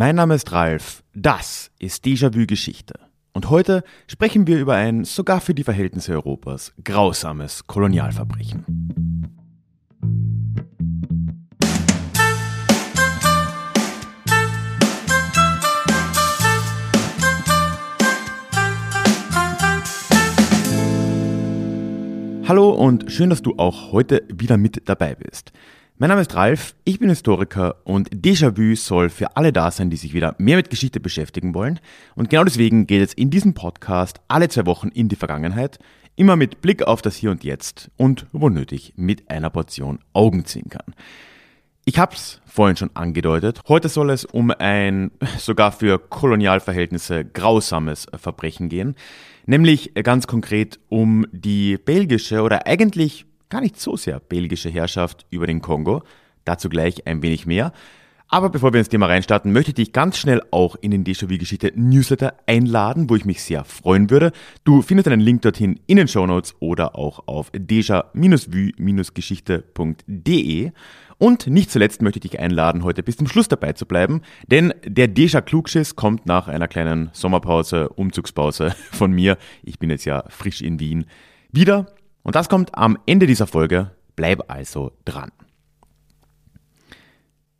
Mein Name ist Ralf, das ist Déjà-vu Geschichte. Und heute sprechen wir über ein sogar für die Verhältnisse Europas grausames Kolonialverbrechen. Hallo und schön, dass du auch heute wieder mit dabei bist. Mein Name ist Ralf, ich bin Historiker und Déjà-vu soll für alle da sein, die sich wieder mehr mit Geschichte beschäftigen wollen. Und genau deswegen geht es in diesem Podcast alle zwei Wochen in die Vergangenheit, immer mit Blick auf das Hier und Jetzt und, wo nötig, mit einer Portion Augenzwinkern. Ich hab's vorhin schon angedeutet. Heute soll es um ein sogar für Kolonialverhältnisse grausames Verbrechen gehen. Nämlich ganz konkret um die belgische oder eigentlich gar nicht so sehr belgische Herrschaft über den Kongo. Dazu gleich ein wenig mehr. Aber bevor wir ins Thema reinstarten, möchte ich dich ganz schnell auch in den Déjà-vu-Geschichte Newsletter einladen, wo ich mich sehr freuen würde. Du findest einen Link dorthin in den Show Notes oder auch auf déjà-vu-geschichte.de. Und nicht zuletzt möchte ich dich einladen, heute bis zum Schluss dabei zu bleiben, denn der Déjà Klugschiss kommt nach einer kleinen Sommerpause, Umzugspause von mir. Ich bin jetzt ja frisch in Wien wieder und das kommt am Ende dieser Folge. Bleib also dran.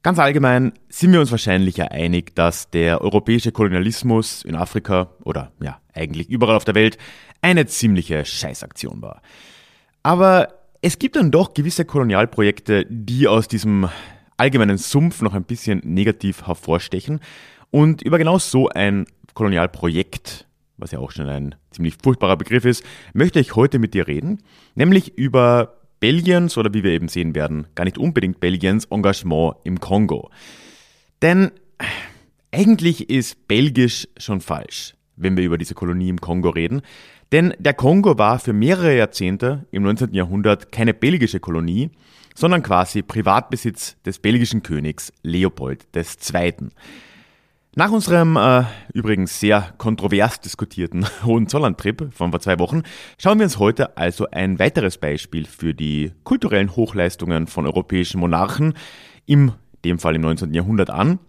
Ganz allgemein sind wir uns wahrscheinlich ja einig, dass der europäische Kolonialismus in Afrika oder ja, eigentlich überall auf der Welt eine ziemliche Scheißaktion war. Aber es gibt dann doch gewisse Kolonialprojekte, die aus diesem allgemeinen Sumpf noch ein bisschen negativ hervorstechen. Und über genau so ein Kolonialprojekt was ja auch schon ein ziemlich furchtbarer Begriff ist, möchte ich heute mit dir reden, nämlich über Belgiens oder wie wir eben sehen werden, gar nicht unbedingt Belgiens Engagement im Kongo. Denn eigentlich ist Belgisch schon falsch, wenn wir über diese Kolonie im Kongo reden. Denn der Kongo war für mehrere Jahrzehnte im 19. Jahrhundert keine belgische Kolonie, sondern quasi Privatbesitz des belgischen Königs Leopold II. Nach unserem äh, übrigens sehr kontrovers diskutierten Hohenzollern-Trip von vor zwei Wochen schauen wir uns heute also ein weiteres Beispiel für die kulturellen Hochleistungen von europäischen Monarchen, im dem Fall im 19. Jahrhundert an.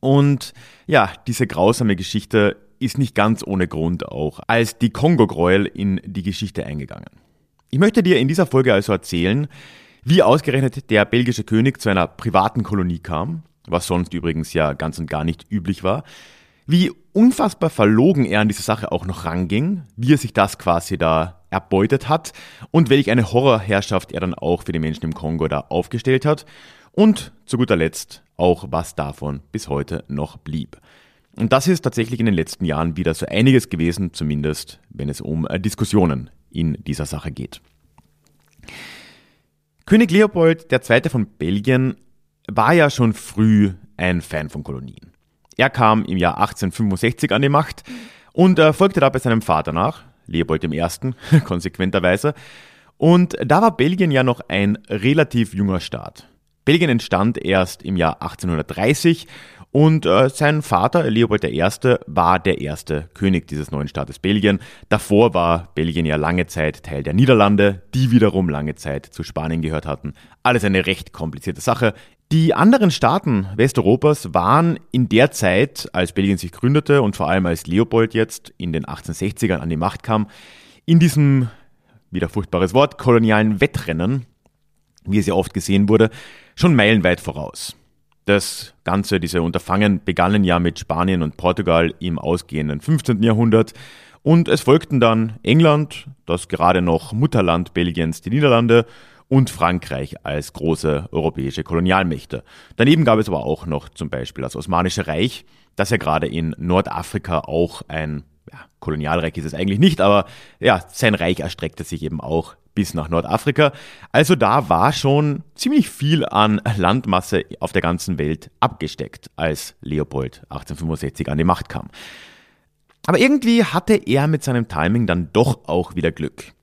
Und ja, diese grausame Geschichte ist nicht ganz ohne Grund auch als die Kongo-Gräuel in die Geschichte eingegangen. Ich möchte dir in dieser Folge also erzählen, wie ausgerechnet der belgische König zu einer privaten Kolonie kam, was sonst übrigens ja ganz und gar nicht üblich war, wie unfassbar verlogen er an diese Sache auch noch ranging, wie er sich das quasi da erbeutet hat und welch eine Horrorherrschaft er dann auch für die Menschen im Kongo da aufgestellt hat und zu guter Letzt auch was davon bis heute noch blieb. Und das ist tatsächlich in den letzten Jahren wieder so einiges gewesen, zumindest wenn es um äh, Diskussionen in dieser Sache geht. König Leopold II. von Belgien war ja schon früh ein Fan von Kolonien. Er kam im Jahr 1865 an die Macht und äh, folgte dabei seinem Vater nach, Leopold I., konsequenterweise. Und da war Belgien ja noch ein relativ junger Staat. Belgien entstand erst im Jahr 1830 und äh, sein Vater, Leopold I., war der erste König dieses neuen Staates Belgien. Davor war Belgien ja lange Zeit Teil der Niederlande, die wiederum lange Zeit zu Spanien gehört hatten. Alles eine recht komplizierte Sache. Die anderen Staaten Westeuropas waren in der Zeit, als Belgien sich gründete und vor allem als Leopold jetzt in den 1860ern an die Macht kam, in diesem, wieder furchtbares Wort, kolonialen Wettrennen, wie es ja oft gesehen wurde, schon meilenweit voraus. Das Ganze, diese Unterfangen begannen ja mit Spanien und Portugal im ausgehenden 15. Jahrhundert und es folgten dann England, das gerade noch Mutterland Belgiens, die Niederlande und Frankreich als große europäische Kolonialmächte. Daneben gab es aber auch noch zum Beispiel das Osmanische Reich, das ja gerade in Nordafrika auch ein ja, Kolonialreich ist es eigentlich nicht, aber ja, sein Reich erstreckte sich eben auch bis nach Nordafrika. Also da war schon ziemlich viel an Landmasse auf der ganzen Welt abgesteckt, als Leopold 1865 an die Macht kam. Aber irgendwie hatte er mit seinem Timing dann doch auch wieder Glück.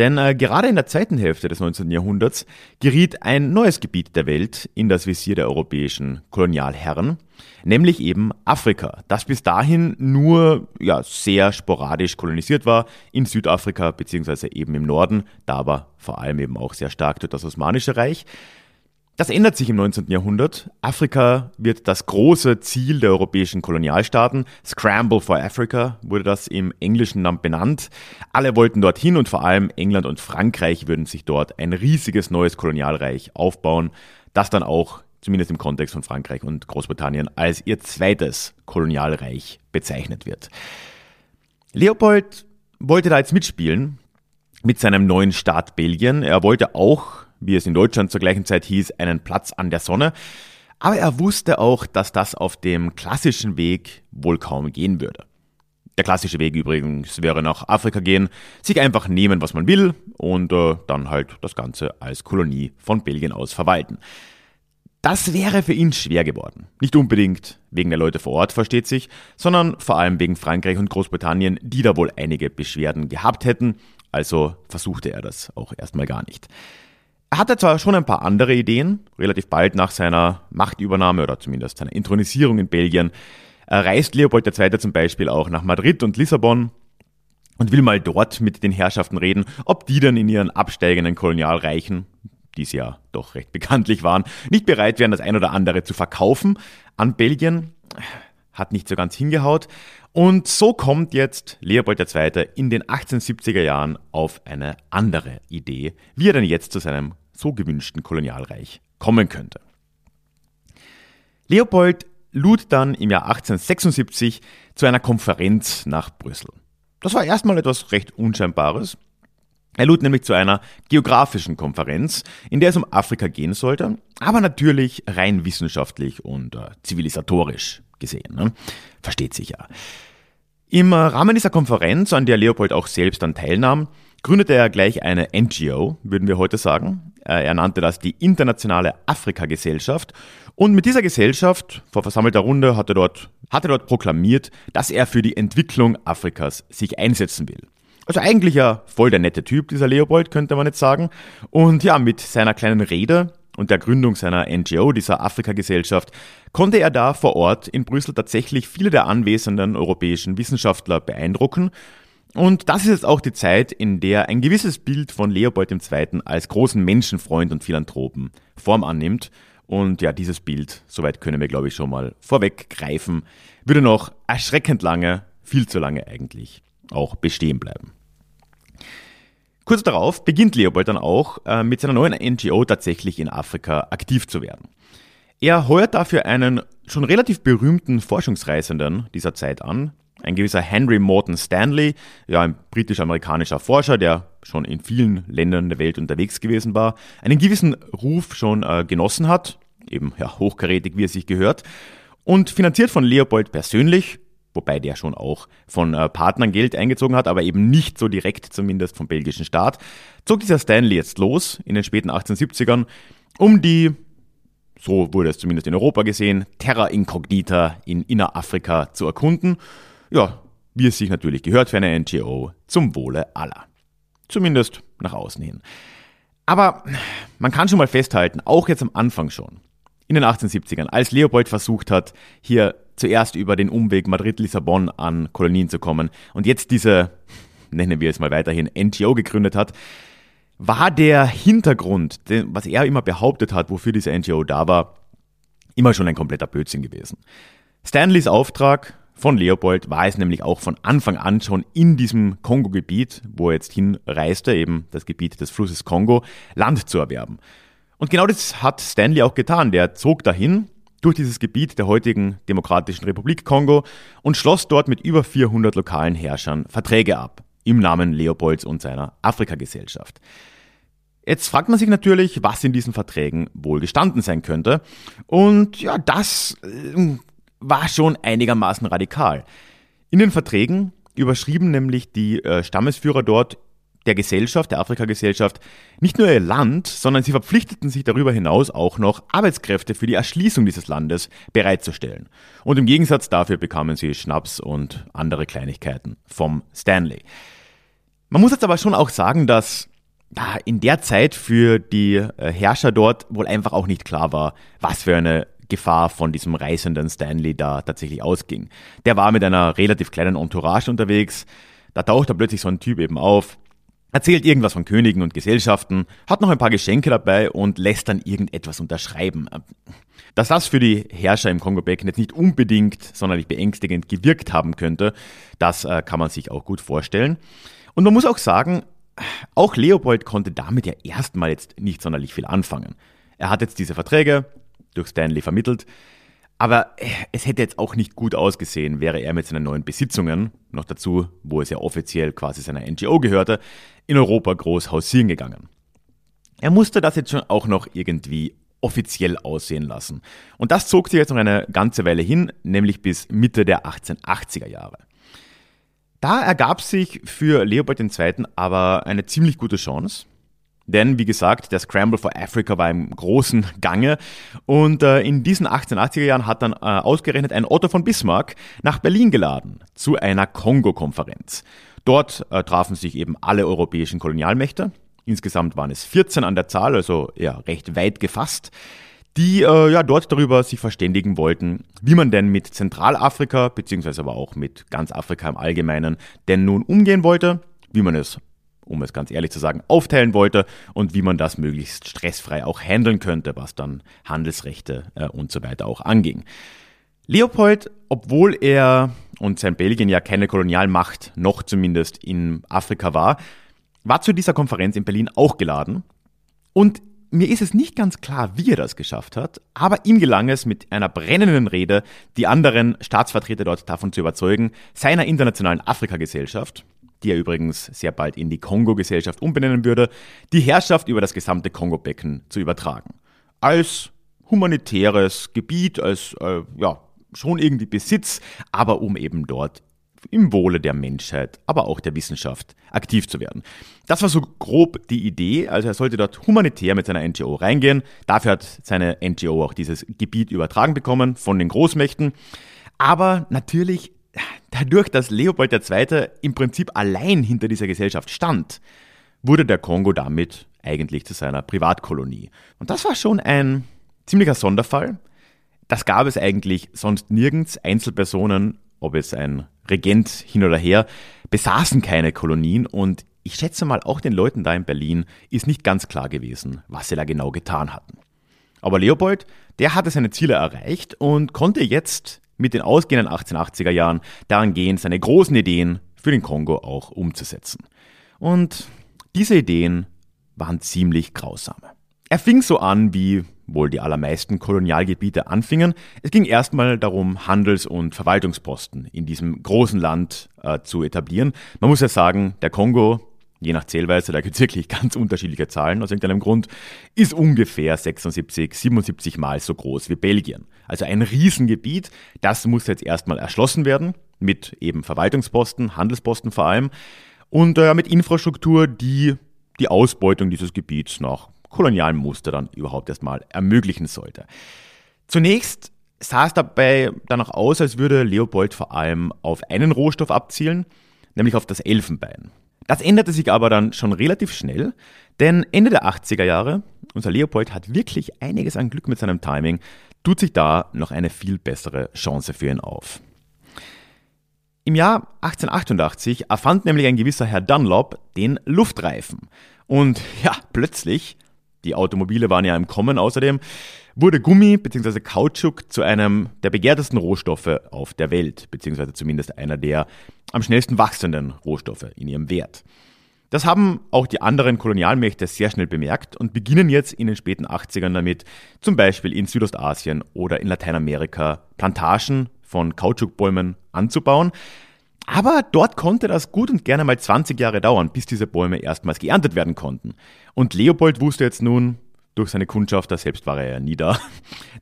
Denn äh, gerade in der zweiten Hälfte des 19. Jahrhunderts geriet ein neues Gebiet der Welt in das Visier der europäischen Kolonialherren, nämlich eben Afrika, das bis dahin nur ja, sehr sporadisch kolonisiert war, in Südafrika beziehungsweise eben im Norden, da aber vor allem eben auch sehr stark durch das Osmanische Reich. Das ändert sich im 19. Jahrhundert. Afrika wird das große Ziel der europäischen Kolonialstaaten. Scramble for Africa wurde das im englischen Namen benannt. Alle wollten dorthin und vor allem England und Frankreich würden sich dort ein riesiges neues Kolonialreich aufbauen, das dann auch, zumindest im Kontext von Frankreich und Großbritannien, als ihr zweites Kolonialreich bezeichnet wird. Leopold wollte da jetzt mitspielen mit seinem neuen Staat Belgien. Er wollte auch wie es in Deutschland zur gleichen Zeit hieß, einen Platz an der Sonne. Aber er wusste auch, dass das auf dem klassischen Weg wohl kaum gehen würde. Der klassische Weg übrigens wäre nach Afrika gehen, sich einfach nehmen, was man will und äh, dann halt das Ganze als Kolonie von Belgien aus verwalten. Das wäre für ihn schwer geworden. Nicht unbedingt wegen der Leute vor Ort, versteht sich, sondern vor allem wegen Frankreich und Großbritannien, die da wohl einige Beschwerden gehabt hätten. Also versuchte er das auch erstmal gar nicht. Er hatte zwar schon ein paar andere Ideen, relativ bald nach seiner Machtübernahme oder zumindest seiner Intronisierung in Belgien, reist Leopold II. zum Beispiel auch nach Madrid und Lissabon und will mal dort mit den Herrschaften reden, ob die dann in ihren absteigenden Kolonialreichen, die es ja doch recht bekanntlich waren, nicht bereit wären, das ein oder andere zu verkaufen an Belgien. Hat nicht so ganz hingehaut. Und so kommt jetzt Leopold II. in den 1870er Jahren auf eine andere Idee, wie er denn jetzt zu seinem so gewünschten Kolonialreich kommen könnte. Leopold lud dann im Jahr 1876 zu einer Konferenz nach Brüssel. Das war erstmal etwas recht Unscheinbares. Er lud nämlich zu einer geografischen Konferenz, in der es um Afrika gehen sollte, aber natürlich rein wissenschaftlich und äh, zivilisatorisch gesehen. Ne? Versteht sich ja. Im Rahmen dieser Konferenz, an der Leopold auch selbst dann teilnahm, gründete er gleich eine NGO, würden wir heute sagen. Äh, er nannte das die Internationale Afrika-Gesellschaft. Und mit dieser Gesellschaft, vor versammelter Runde, hat er dort, hat er dort proklamiert, dass er für die Entwicklung Afrikas sich einsetzen will. Also eigentlich ja voll der nette Typ, dieser Leopold, könnte man jetzt sagen. Und ja, mit seiner kleinen Rede und der Gründung seiner NGO, dieser Afrika-Gesellschaft, konnte er da vor Ort in Brüssel tatsächlich viele der anwesenden europäischen Wissenschaftler beeindrucken und das ist jetzt auch die Zeit, in der ein gewisses Bild von Leopold II. als großen Menschenfreund und Philanthropen Form annimmt. Und ja, dieses Bild, soweit können wir glaube ich schon mal vorweggreifen, würde noch erschreckend lange, viel zu lange eigentlich, auch bestehen bleiben. Kurz darauf beginnt Leopold dann auch äh, mit seiner neuen NGO tatsächlich in Afrika aktiv zu werden. Er heuert dafür einen schon relativ berühmten Forschungsreisenden dieser Zeit an, ein gewisser Henry Morton Stanley, ja, ein britisch-amerikanischer Forscher, der schon in vielen Ländern der Welt unterwegs gewesen war, einen gewissen Ruf schon äh, genossen hat, eben ja, hochkarätig, wie es sich gehört, und finanziert von Leopold persönlich, wobei der schon auch von äh, Partnern Geld eingezogen hat, aber eben nicht so direkt zumindest vom belgischen Staat, zog dieser Stanley jetzt los in den späten 1870ern, um die so wurde es zumindest in Europa gesehen, Terra Incognita in Innerafrika zu erkunden ja, wie es sich natürlich gehört für eine NGO, zum Wohle aller. Zumindest nach außen hin. Aber man kann schon mal festhalten, auch jetzt am Anfang schon, in den 1870ern, als Leopold versucht hat, hier zuerst über den Umweg Madrid-Lissabon an Kolonien zu kommen und jetzt diese, nennen wir es mal weiterhin, NGO gegründet hat, war der Hintergrund, was er immer behauptet hat, wofür diese NGO da war, immer schon ein kompletter Blödsinn gewesen. Stanleys Auftrag von Leopold war es nämlich auch von Anfang an schon in diesem Kongo-Gebiet, wo er jetzt hinreiste, eben das Gebiet des Flusses Kongo, Land zu erwerben. Und genau das hat Stanley auch getan. Der zog dahin durch dieses Gebiet der heutigen Demokratischen Republik Kongo und schloss dort mit über 400 lokalen Herrschern Verträge ab, im Namen Leopolds und seiner Afrika-Gesellschaft. Jetzt fragt man sich natürlich, was in diesen Verträgen wohl gestanden sein könnte. Und ja, das äh, war schon einigermaßen radikal. In den Verträgen überschrieben nämlich die äh, Stammesführer dort der Gesellschaft, der Afrika-Gesellschaft, nicht nur ihr Land, sondern sie verpflichteten sich darüber hinaus auch noch Arbeitskräfte für die Erschließung dieses Landes bereitzustellen. Und im Gegensatz dafür bekamen sie Schnaps und andere Kleinigkeiten vom Stanley. Man muss jetzt aber schon auch sagen, dass in der Zeit für die äh, Herrscher dort wohl einfach auch nicht klar war, was für eine Gefahr von diesem reisenden Stanley da tatsächlich ausging. Der war mit einer relativ kleinen Entourage unterwegs. Da taucht da plötzlich so ein Typ eben auf, erzählt irgendwas von Königen und Gesellschaften, hat noch ein paar Geschenke dabei und lässt dann irgendetwas unterschreiben. Dass das für die Herrscher im Kongo-Becken jetzt nicht unbedingt sonderlich beängstigend gewirkt haben könnte, das äh, kann man sich auch gut vorstellen. Und man muss auch sagen, auch Leopold konnte damit ja erstmal jetzt nicht sonderlich viel anfangen. Er hat jetzt diese Verträge durch Stanley vermittelt, aber es hätte jetzt auch nicht gut ausgesehen, wäre er mit seinen neuen Besitzungen, noch dazu, wo es ja offiziell quasi seiner NGO gehörte, in Europa groß hausieren gegangen. Er musste das jetzt schon auch noch irgendwie offiziell aussehen lassen. Und das zog sich jetzt noch eine ganze Weile hin, nämlich bis Mitte der 1880er Jahre. Da ergab sich für Leopold II. aber eine ziemlich gute Chance. Denn, wie gesagt, der Scramble for Africa war im großen Gange. Und äh, in diesen 1880er Jahren hat dann äh, ausgerechnet ein Otto von Bismarck nach Berlin geladen zu einer Kongo-Konferenz. Dort äh, trafen sich eben alle europäischen Kolonialmächte. Insgesamt waren es 14 an der Zahl, also ja, recht weit gefasst die äh, ja dort darüber sich verständigen wollten, wie man denn mit Zentralafrika, beziehungsweise aber auch mit ganz Afrika im Allgemeinen, denn nun umgehen wollte, wie man es, um es ganz ehrlich zu sagen, aufteilen wollte und wie man das möglichst stressfrei auch handeln könnte, was dann Handelsrechte äh, und so weiter auch anging. Leopold, obwohl er und sein Belgien ja keine Kolonialmacht noch zumindest in Afrika war, war zu dieser Konferenz in Berlin auch geladen und mir ist es nicht ganz klar, wie er das geschafft hat, aber ihm gelang es mit einer brennenden Rede, die anderen Staatsvertreter dort davon zu überzeugen, seiner internationalen Afrika-Gesellschaft, die er übrigens sehr bald in die Kongo-Gesellschaft umbenennen würde, die Herrschaft über das gesamte Kongo-Becken zu übertragen. Als humanitäres Gebiet, als äh, ja, schon irgendwie Besitz, aber um eben dort im Wohle der Menschheit, aber auch der Wissenschaft aktiv zu werden. Das war so grob die Idee. Also er sollte dort humanitär mit seiner NGO reingehen. Dafür hat seine NGO auch dieses Gebiet übertragen bekommen von den Großmächten. Aber natürlich, dadurch, dass Leopold II. im Prinzip allein hinter dieser Gesellschaft stand, wurde der Kongo damit eigentlich zu seiner Privatkolonie. Und das war schon ein ziemlicher Sonderfall. Das gab es eigentlich sonst nirgends. Einzelpersonen, ob es ein Regent hin oder her, besaßen keine Kolonien und ich schätze mal, auch den Leuten da in Berlin ist nicht ganz klar gewesen, was sie da genau getan hatten. Aber Leopold, der hatte seine Ziele erreicht und konnte jetzt mit den ausgehenden 1880er Jahren daran gehen, seine großen Ideen für den Kongo auch umzusetzen. Und diese Ideen waren ziemlich grausam. Er fing so an wie wohl die allermeisten Kolonialgebiete anfingen. Es ging erstmal darum, Handels- und Verwaltungsposten in diesem großen Land äh, zu etablieren. Man muss ja sagen, der Kongo, je nach Zählweise, da gibt es wirklich ganz unterschiedliche Zahlen aus irgendeinem Grund, ist ungefähr 76, 77 Mal so groß wie Belgien. Also ein Riesengebiet, das muss jetzt erstmal erschlossen werden, mit eben Verwaltungsposten, Handelsposten vor allem, und äh, mit Infrastruktur, die die Ausbeutung dieses Gebiets nach kolonialen Muster dann überhaupt erstmal ermöglichen sollte. Zunächst sah es dabei danach aus, als würde Leopold vor allem auf einen Rohstoff abzielen, nämlich auf das Elfenbein. Das änderte sich aber dann schon relativ schnell, denn Ende der 80er Jahre, unser Leopold hat wirklich einiges an Glück mit seinem Timing, tut sich da noch eine viel bessere Chance für ihn auf. Im Jahr 1888 erfand nämlich ein gewisser Herr Dunlop den Luftreifen. Und ja, plötzlich die Automobile waren ja im Kommen außerdem, wurde Gummi bzw. Kautschuk zu einem der begehrtesten Rohstoffe auf der Welt, beziehungsweise zumindest einer der am schnellsten wachsenden Rohstoffe in ihrem Wert. Das haben auch die anderen Kolonialmächte sehr schnell bemerkt und beginnen jetzt in den späten 80ern damit, zum Beispiel in Südostasien oder in Lateinamerika Plantagen von Kautschukbäumen anzubauen. Aber dort konnte das gut und gerne mal 20 Jahre dauern, bis diese Bäume erstmals geerntet werden konnten. Und Leopold wusste jetzt nun, durch seine Kundschaft, da selbst war er ja nie da,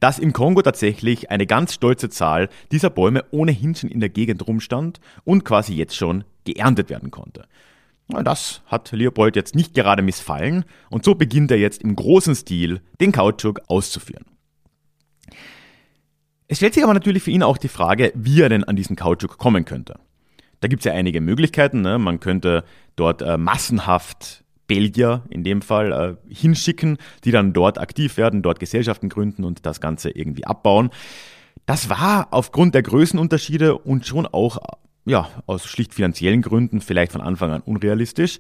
dass im Kongo tatsächlich eine ganz stolze Zahl dieser Bäume ohnehin schon in der Gegend rumstand und quasi jetzt schon geerntet werden konnte. Das hat Leopold jetzt nicht gerade missfallen und so beginnt er jetzt im großen Stil den Kautschuk auszuführen. Es stellt sich aber natürlich für ihn auch die Frage, wie er denn an diesen Kautschuk kommen könnte. Da gibt es ja einige Möglichkeiten. Ne? Man könnte dort äh, massenhaft Belgier in dem Fall äh, hinschicken, die dann dort aktiv werden, dort Gesellschaften gründen und das Ganze irgendwie abbauen. Das war aufgrund der Größenunterschiede und schon auch ja, aus schlicht finanziellen Gründen vielleicht von Anfang an unrealistisch.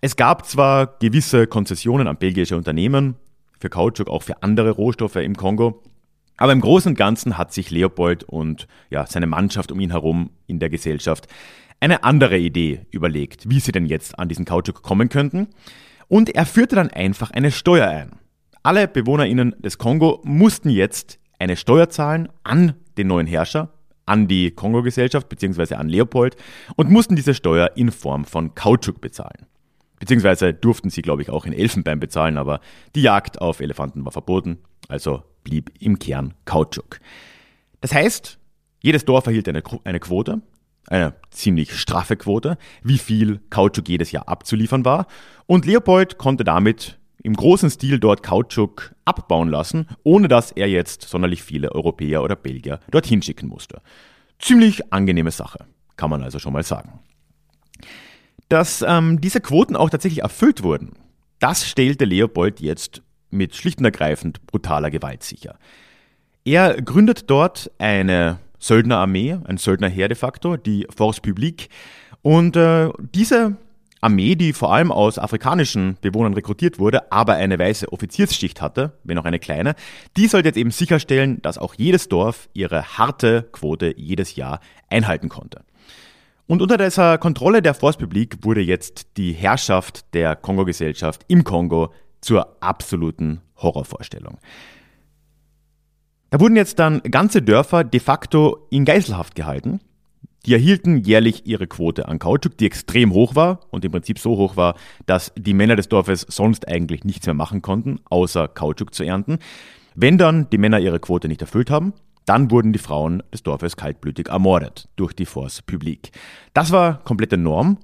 Es gab zwar gewisse Konzessionen an belgische Unternehmen, für Kautschuk, auch für andere Rohstoffe im Kongo, aber im Großen und Ganzen hat sich Leopold und ja, seine Mannschaft um ihn herum in der Gesellschaft eine andere Idee überlegt, wie sie denn jetzt an diesen Kautschuk kommen könnten. Und er führte dann einfach eine Steuer ein. Alle BewohnerInnen des Kongo mussten jetzt eine Steuer zahlen an den neuen Herrscher, an die Kongo-Gesellschaft bzw. an Leopold und mussten diese Steuer in Form von Kautschuk bezahlen. Beziehungsweise durften sie, glaube ich, auch in Elfenbein bezahlen, aber die Jagd auf Elefanten war verboten, also blieb im Kern Kautschuk. Das heißt, jedes Dorf erhielt eine, eine Quote, eine ziemlich straffe Quote, wie viel Kautschuk jedes Jahr abzuliefern war. Und Leopold konnte damit im großen Stil dort Kautschuk abbauen lassen, ohne dass er jetzt sonderlich viele Europäer oder Belgier dorthin schicken musste. Ziemlich angenehme Sache, kann man also schon mal sagen. Dass ähm, diese Quoten auch tatsächlich erfüllt wurden, das stellte Leopold jetzt mit schlicht und ergreifend brutaler Gewalt sicher. Er gründet dort eine Söldnerarmee, ein Söldnerheer de facto, die Force Publique. Und äh, diese Armee, die vor allem aus afrikanischen Bewohnern rekrutiert wurde, aber eine weiße Offiziersschicht hatte, wenn auch eine kleine, die sollte jetzt eben sicherstellen, dass auch jedes Dorf ihre harte Quote jedes Jahr einhalten konnte. Und unter dieser Kontrolle der Force Publique wurde jetzt die Herrschaft der Kongo-Gesellschaft im Kongo zur absoluten Horrorvorstellung. Da wurden jetzt dann ganze Dörfer de facto in Geiselhaft gehalten. Die erhielten jährlich ihre Quote an Kautschuk, die extrem hoch war und im Prinzip so hoch war, dass die Männer des Dorfes sonst eigentlich nichts mehr machen konnten, außer Kautschuk zu ernten. Wenn dann die Männer ihre Quote nicht erfüllt haben, dann wurden die Frauen des Dorfes kaltblütig ermordet durch die Force Publique. Das war komplette Norm.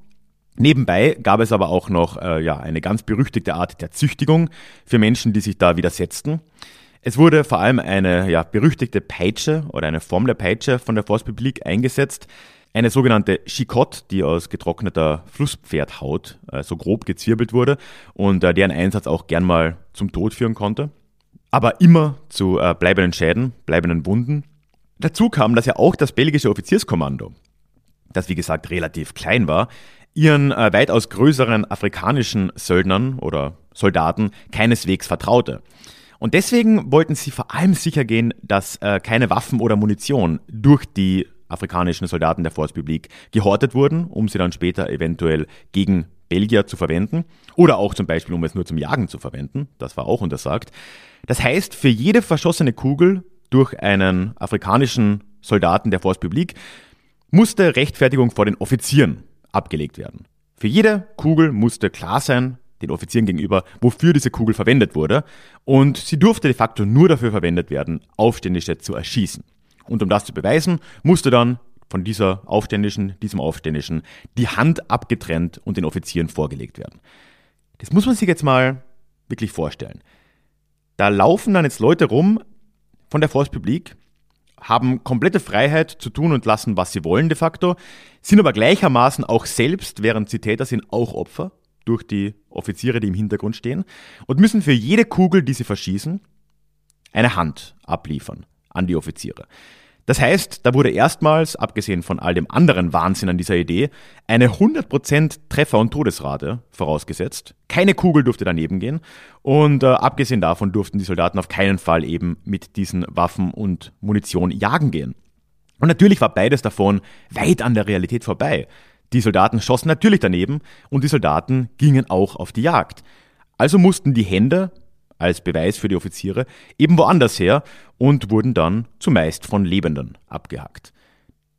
Nebenbei gab es aber auch noch äh, ja, eine ganz berüchtigte Art der Züchtigung für Menschen, die sich da widersetzten. Es wurde vor allem eine ja, berüchtigte Peitsche oder eine Form der Peitsche von der Force Publique eingesetzt. Eine sogenannte Chicotte, die aus getrockneter Flusspferdhaut äh, so grob gezwirbelt wurde und äh, deren Einsatz auch gern mal zum Tod führen konnte. Aber immer zu äh, bleibenden Schäden, bleibenden Wunden. Dazu kam, dass ja auch das belgische Offizierskommando, das wie gesagt relativ klein war, ihren äh, weitaus größeren afrikanischen Söldnern oder Soldaten keineswegs vertraute. Und deswegen wollten sie vor allem sicher gehen, dass äh, keine Waffen oder Munition durch die afrikanischen Soldaten der Publique gehortet wurden, um sie dann später eventuell gegen Belgier zu verwenden oder auch zum Beispiel, um es nur zum Jagen zu verwenden. Das war auch untersagt. Das heißt, für jede verschossene Kugel durch einen afrikanischen Soldaten der Force Publique musste Rechtfertigung vor den Offizieren abgelegt werden. Für jede Kugel musste klar sein, den Offizieren gegenüber, wofür diese Kugel verwendet wurde. Und sie durfte de facto nur dafür verwendet werden, Aufständische zu erschießen. Und um das zu beweisen, musste dann von dieser Aufständischen, diesem Aufständischen, die Hand abgetrennt und den Offizieren vorgelegt werden. Das muss man sich jetzt mal wirklich vorstellen. Da laufen dann jetzt Leute rum von der Force Publique, haben komplette Freiheit zu tun und lassen, was sie wollen de facto, sind aber gleichermaßen auch selbst, während sie Täter sind, auch Opfer durch die Offiziere, die im Hintergrund stehen, und müssen für jede Kugel, die sie verschießen, eine Hand abliefern an die Offiziere. Das heißt, da wurde erstmals, abgesehen von all dem anderen Wahnsinn an dieser Idee, eine 100% Treffer- und Todesrate vorausgesetzt. Keine Kugel durfte daneben gehen. Und äh, abgesehen davon durften die Soldaten auf keinen Fall eben mit diesen Waffen und Munition jagen gehen. Und natürlich war beides davon weit an der Realität vorbei. Die Soldaten schossen natürlich daneben und die Soldaten gingen auch auf die Jagd. Also mussten die Hände als Beweis für die Offiziere eben woanders her und wurden dann zumeist von Lebenden abgehackt.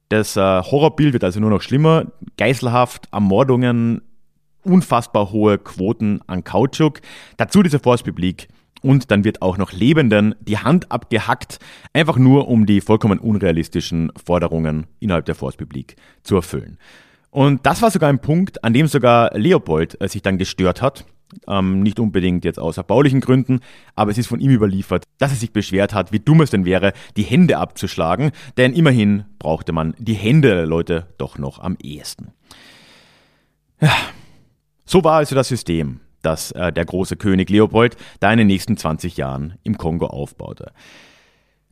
Das äh, Horrorbild wird also nur noch schlimmer. Geiselhaft, Ermordungen, unfassbar hohe Quoten an Kautschuk, dazu diese Force Publique und dann wird auch noch Lebenden die Hand abgehackt, einfach nur um die vollkommen unrealistischen Forderungen innerhalb der Force Publique zu erfüllen. Und das war sogar ein Punkt, an dem sogar Leopold äh, sich dann gestört hat. Ähm, nicht unbedingt jetzt aus erbaulichen Gründen, aber es ist von ihm überliefert, dass er sich beschwert hat, wie dumm es denn wäre, die Hände abzuschlagen, denn immerhin brauchte man die Hände der Leute doch noch am ehesten. Ja, so war also das System, das äh, der große König Leopold da in den nächsten 20 Jahren im Kongo aufbaute.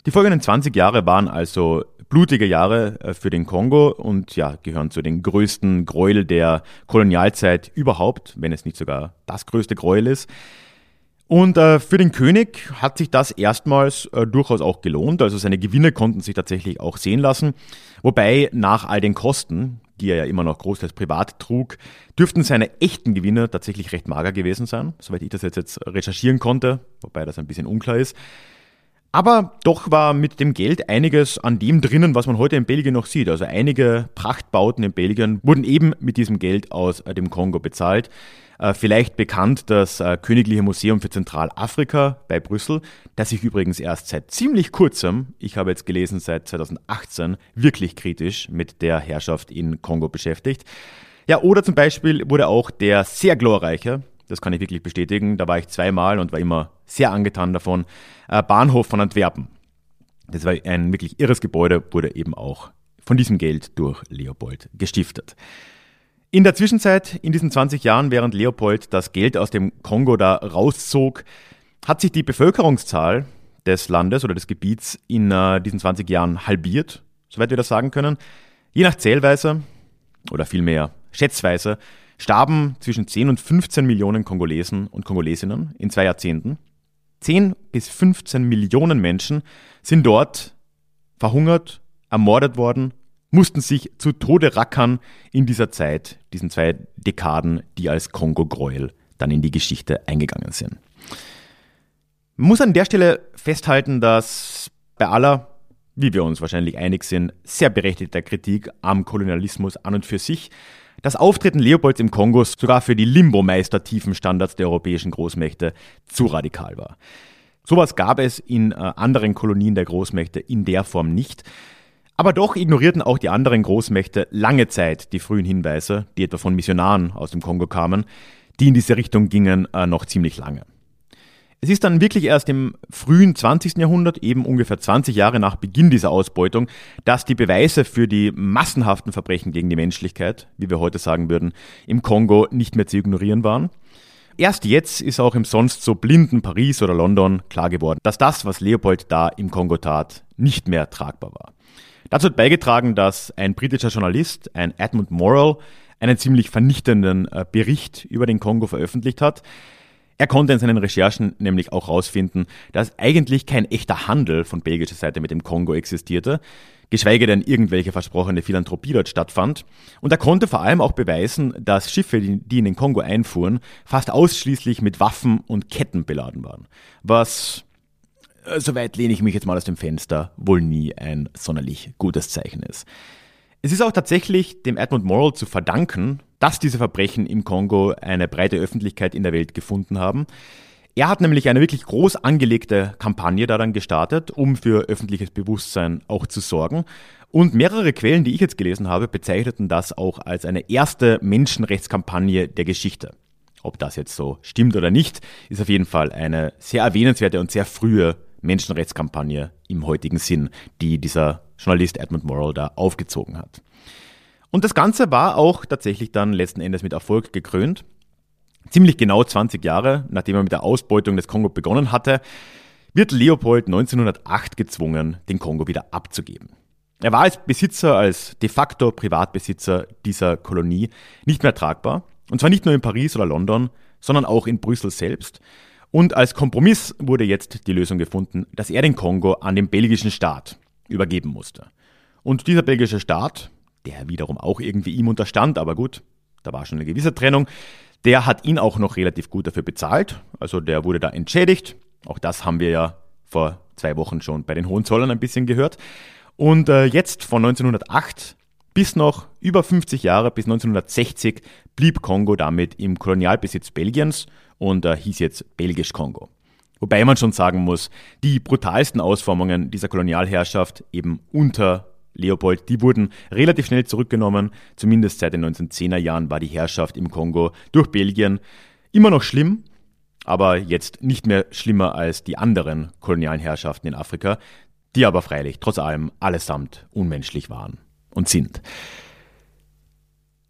Die folgenden 20 Jahre waren also blutige Jahre äh, für den Kongo und ja, gehören zu den größten Gräuel der Kolonialzeit überhaupt, wenn es nicht sogar das größte Gräuel ist. Und äh, für den König hat sich das erstmals äh, durchaus auch gelohnt. Also seine Gewinne konnten sich tatsächlich auch sehen lassen. Wobei nach all den Kosten, die er ja immer noch großteils privat trug, dürften seine echten Gewinne tatsächlich recht mager gewesen sein, soweit ich das jetzt, jetzt recherchieren konnte, wobei das ein bisschen unklar ist. Aber doch war mit dem Geld einiges an dem drinnen, was man heute in Belgien noch sieht. Also einige Prachtbauten in Belgien wurden eben mit diesem Geld aus äh, dem Kongo bezahlt. Äh, vielleicht bekannt das äh, Königliche Museum für Zentralafrika bei Brüssel, das sich übrigens erst seit ziemlich kurzem, ich habe jetzt gelesen seit 2018, wirklich kritisch mit der Herrschaft in Kongo beschäftigt. Ja, oder zum Beispiel wurde auch der sehr glorreiche das kann ich wirklich bestätigen. Da war ich zweimal und war immer sehr angetan davon. Äh, Bahnhof von Antwerpen. Das war ein wirklich irres Gebäude, wurde eben auch von diesem Geld durch Leopold gestiftet. In der Zwischenzeit, in diesen 20 Jahren, während Leopold das Geld aus dem Kongo da rauszog, hat sich die Bevölkerungszahl des Landes oder des Gebiets in äh, diesen 20 Jahren halbiert, soweit wir das sagen können. Je nach Zählweise oder vielmehr Schätzweise starben zwischen 10 und 15 Millionen Kongolesen und Kongolesinnen in zwei Jahrzehnten. 10 bis 15 Millionen Menschen sind dort verhungert, ermordet worden, mussten sich zu Tode rackern in dieser Zeit, diesen zwei Dekaden, die als Kongo-Gräuel dann in die Geschichte eingegangen sind. Man muss an der Stelle festhalten, dass bei aller, wie wir uns wahrscheinlich einig sind, sehr berechtigter Kritik am Kolonialismus an und für sich das Auftreten Leopolds im Kongo sogar für die Limbo-Meister tiefen Standards der europäischen Großmächte zu radikal war. Sowas gab es in äh, anderen Kolonien der Großmächte in der Form nicht. Aber doch ignorierten auch die anderen Großmächte lange Zeit die frühen Hinweise, die etwa von Missionaren aus dem Kongo kamen, die in diese Richtung gingen, äh, noch ziemlich lange. Es ist dann wirklich erst im frühen 20. Jahrhundert, eben ungefähr 20 Jahre nach Beginn dieser Ausbeutung, dass die Beweise für die massenhaften Verbrechen gegen die Menschlichkeit, wie wir heute sagen würden, im Kongo nicht mehr zu ignorieren waren. Erst jetzt ist auch im sonst so blinden Paris oder London klar geworden, dass das, was Leopold da im Kongo tat, nicht mehr tragbar war. Dazu hat beigetragen, dass ein britischer Journalist, ein Edmund Morrell, einen ziemlich vernichtenden äh, Bericht über den Kongo veröffentlicht hat, er konnte in seinen Recherchen nämlich auch herausfinden, dass eigentlich kein echter Handel von belgischer Seite mit dem Kongo existierte, geschweige denn irgendwelche versprochene Philanthropie dort stattfand. Und er konnte vor allem auch beweisen, dass Schiffe, die in den Kongo einfuhren, fast ausschließlich mit Waffen und Ketten beladen waren. Was, äh, soweit lehne ich mich jetzt mal aus dem Fenster, wohl nie ein sonderlich gutes Zeichen ist. Es ist auch tatsächlich dem Edmund Morrell zu verdanken, dass diese Verbrechen im Kongo eine breite Öffentlichkeit in der Welt gefunden haben. Er hat nämlich eine wirklich groß angelegte Kampagne daran gestartet, um für öffentliches Bewusstsein auch zu sorgen. Und mehrere Quellen, die ich jetzt gelesen habe, bezeichneten das auch als eine erste Menschenrechtskampagne der Geschichte. Ob das jetzt so stimmt oder nicht, ist auf jeden Fall eine sehr erwähnenswerte und sehr frühe Menschenrechtskampagne im heutigen Sinn, die dieser Journalist Edmund Morrow da aufgezogen hat. Und das Ganze war auch tatsächlich dann letzten Endes mit Erfolg gekrönt. Ziemlich genau 20 Jahre, nachdem er mit der Ausbeutung des Kongo begonnen hatte, wird Leopold 1908 gezwungen, den Kongo wieder abzugeben. Er war als Besitzer, als de facto Privatbesitzer dieser Kolonie nicht mehr tragbar. Und zwar nicht nur in Paris oder London, sondern auch in Brüssel selbst. Und als Kompromiss wurde jetzt die Lösung gefunden, dass er den Kongo an den belgischen Staat übergeben musste. Und dieser belgische Staat, der wiederum auch irgendwie ihm unterstand, aber gut, da war schon eine gewisse Trennung. Der hat ihn auch noch relativ gut dafür bezahlt, also der wurde da entschädigt. Auch das haben wir ja vor zwei Wochen schon bei den Hohenzollern ein bisschen gehört. Und äh, jetzt von 1908 bis noch über 50 Jahre, bis 1960, blieb Kongo damit im Kolonialbesitz Belgiens und äh, hieß jetzt Belgisch Kongo. Wobei man schon sagen muss, die brutalsten Ausformungen dieser Kolonialherrschaft eben unter Leopold, die wurden relativ schnell zurückgenommen. Zumindest seit den 1910er Jahren war die Herrschaft im Kongo durch Belgien immer noch schlimm, aber jetzt nicht mehr schlimmer als die anderen kolonialen Herrschaften in Afrika, die aber freilich trotz allem allesamt unmenschlich waren und sind.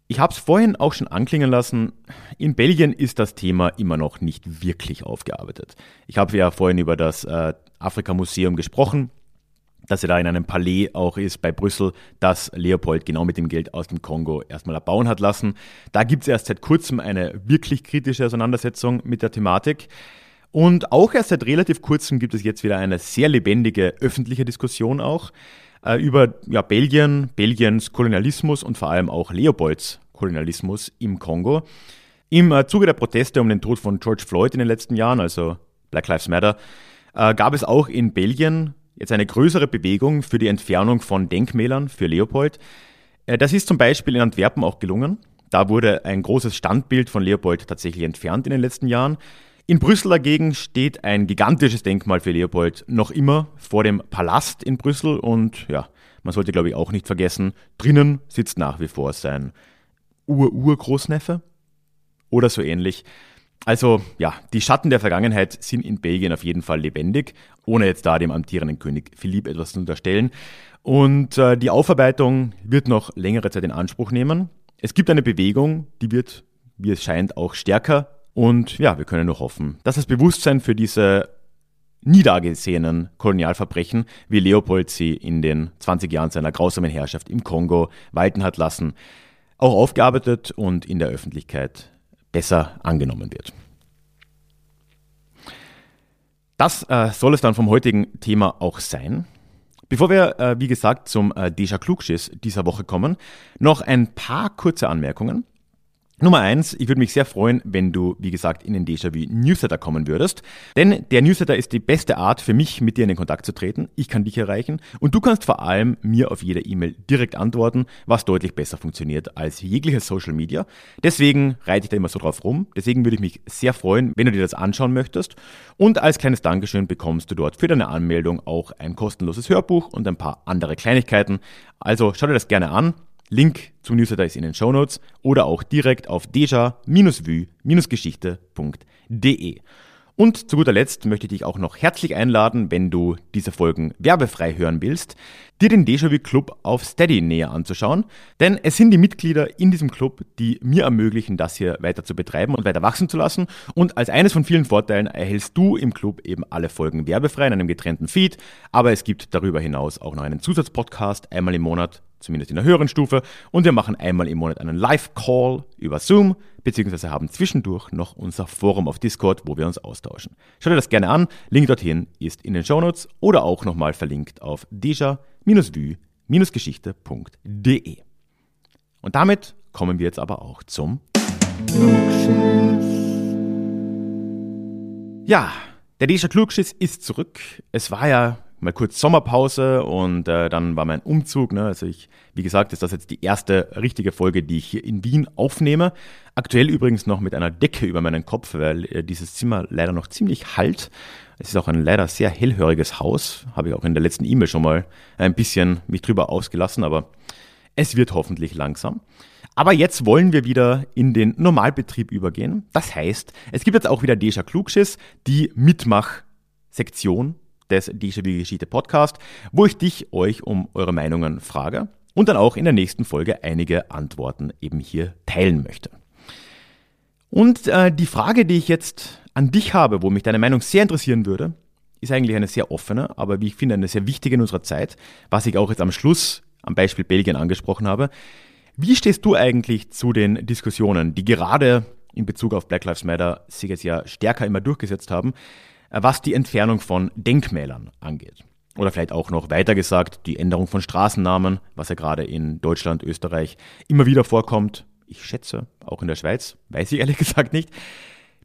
Ich habe es vorhin auch schon anklingen lassen, in Belgien ist das Thema immer noch nicht wirklich aufgearbeitet. Ich habe ja vorhin über das äh, Afrika-Museum gesprochen, dass er da in einem Palais auch ist bei Brüssel, das Leopold genau mit dem Geld aus dem Kongo erstmal erbauen hat lassen. Da gibt es erst seit kurzem eine wirklich kritische Auseinandersetzung mit der Thematik. Und auch erst seit relativ kurzem gibt es jetzt wieder eine sehr lebendige öffentliche Diskussion auch äh, über ja, Belgien, Belgiens Kolonialismus und vor allem auch Leopolds Kolonialismus im Kongo. Im äh, Zuge der Proteste um den Tod von George Floyd in den letzten Jahren, also Black Lives Matter, äh, gab es auch in Belgien jetzt eine größere Bewegung für die Entfernung von Denkmälern für Leopold. Äh, das ist zum Beispiel in Antwerpen auch gelungen. Da wurde ein großes Standbild von Leopold tatsächlich entfernt in den letzten Jahren. In Brüssel dagegen steht ein gigantisches Denkmal für Leopold noch immer vor dem Palast in Brüssel und ja, man sollte glaube ich auch nicht vergessen, drinnen sitzt nach wie vor sein Ur-Urgroßneffe oder so ähnlich. Also ja, die Schatten der Vergangenheit sind in Belgien auf jeden Fall lebendig, ohne jetzt da dem amtierenden König Philipp etwas zu unterstellen. Und äh, die Aufarbeitung wird noch längere Zeit in Anspruch nehmen. Es gibt eine Bewegung, die wird, wie es scheint, auch stärker. Und ja, wir können nur hoffen, dass das Bewusstsein für diese nie dagesehenen Kolonialverbrechen, wie Leopold sie in den 20 Jahren seiner grausamen Herrschaft im Kongo walten hat lassen, auch aufgearbeitet und in der Öffentlichkeit besser angenommen wird. Das äh, soll es dann vom heutigen Thema auch sein. Bevor wir, äh, wie gesagt, zum äh, Deja Klugschiss dieser Woche kommen, noch ein paar kurze Anmerkungen. Nummer eins, ich würde mich sehr freuen, wenn du, wie gesagt, in den Déjà-vu Newsletter kommen würdest. Denn der Newsletter ist die beste Art für mich, mit dir in den Kontakt zu treten. Ich kann dich erreichen und du kannst vor allem mir auf jede E-Mail direkt antworten, was deutlich besser funktioniert als jegliches Social Media. Deswegen reite ich da immer so drauf rum. Deswegen würde ich mich sehr freuen, wenn du dir das anschauen möchtest. Und als kleines Dankeschön bekommst du dort für deine Anmeldung auch ein kostenloses Hörbuch und ein paar andere Kleinigkeiten. Also schau dir das gerne an. Link zum Newsletter ist in den Show Notes oder auch direkt auf deja-vue-geschichte.de. Und zu guter Letzt möchte ich dich auch noch herzlich einladen, wenn du diese Folgen werbefrei hören willst, dir den Déjà-vu Club auf Steady näher anzuschauen. Denn es sind die Mitglieder in diesem Club, die mir ermöglichen, das hier weiter zu betreiben und weiter wachsen zu lassen. Und als eines von vielen Vorteilen erhältst du im Club eben alle Folgen werbefrei in einem getrennten Feed. Aber es gibt darüber hinaus auch noch einen Zusatzpodcast einmal im Monat zumindest in der höheren Stufe. Und wir machen einmal im Monat einen Live-Call über Zoom, beziehungsweise haben zwischendurch noch unser Forum auf Discord, wo wir uns austauschen. Schau dir das gerne an. Link dorthin ist in den Shownotes oder auch nochmal verlinkt auf deja-vue-geschichte.de. Und damit kommen wir jetzt aber auch zum Ja, der Deja Klugschiss ist zurück. Es war ja mal kurz Sommerpause und äh, dann war mein Umzug. Ne? Also ich, wie gesagt, ist das jetzt die erste richtige Folge, die ich hier in Wien aufnehme. Aktuell übrigens noch mit einer Decke über meinen Kopf, weil äh, dieses Zimmer leider noch ziemlich halt. Es ist auch ein leider sehr hellhöriges Haus. Habe ich auch in der letzten E-Mail schon mal ein bisschen mich drüber ausgelassen, aber es wird hoffentlich langsam. Aber jetzt wollen wir wieder in den Normalbetrieb übergehen. Das heißt, es gibt jetzt auch wieder Deja Klugschiss, die Mitmach-Sektion des Déjà-vu Geschichte Podcast, wo ich dich, euch um eure Meinungen frage und dann auch in der nächsten Folge einige Antworten eben hier teilen möchte. Und äh, die Frage, die ich jetzt an dich habe, wo mich deine Meinung sehr interessieren würde, ist eigentlich eine sehr offene, aber wie ich finde, eine sehr wichtige in unserer Zeit, was ich auch jetzt am Schluss am Beispiel Belgien angesprochen habe. Wie stehst du eigentlich zu den Diskussionen, die gerade in Bezug auf Black Lives Matter sich jetzt ja stärker immer durchgesetzt haben, was die Entfernung von Denkmälern angeht. Oder vielleicht auch noch weiter gesagt, die Änderung von Straßennamen, was ja gerade in Deutschland, Österreich immer wieder vorkommt. Ich schätze, auch in der Schweiz, weiß ich ehrlich gesagt nicht.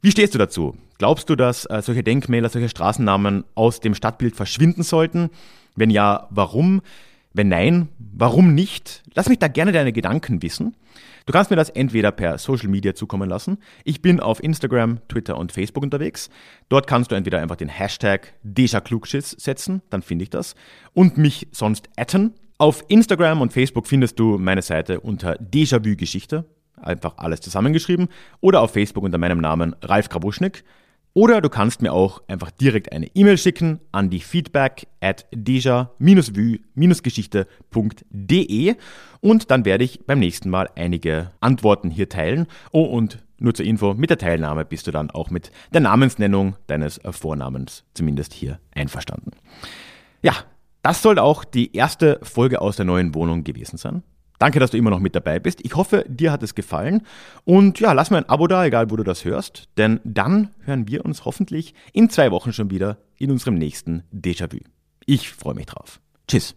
Wie stehst du dazu? Glaubst du, dass äh, solche Denkmäler, solche Straßennamen aus dem Stadtbild verschwinden sollten? Wenn ja, warum? Wenn nein, warum nicht? Lass mich da gerne deine Gedanken wissen. Du kannst mir das entweder per Social Media zukommen lassen. Ich bin auf Instagram, Twitter und Facebook unterwegs. Dort kannst du entweder einfach den Hashtag DejaKlugschiss setzen, dann finde ich das, und mich sonst atten. Auf Instagram und Facebook findest du meine Seite unter Déjà-vu Geschichte, einfach alles zusammengeschrieben, oder auf Facebook unter meinem Namen Ralf Krabuschnik. Oder du kannst mir auch einfach direkt eine E-Mail schicken an die feedback at deja-vue-geschichte.de und dann werde ich beim nächsten Mal einige Antworten hier teilen. Oh, und nur zur Info, mit der Teilnahme bist du dann auch mit der Namensnennung deines Vornamens zumindest hier einverstanden. Ja, Das soll auch die erste Folge aus der neuen Wohnung gewesen sein. Danke, dass du immer noch mit dabei bist. Ich hoffe, dir hat es gefallen. Und ja, lass mir ein Abo da, egal wo du das hörst. Denn dann hören wir uns hoffentlich in zwei Wochen schon wieder in unserem nächsten Déjà-vu. Ich freue mich drauf. Tschüss.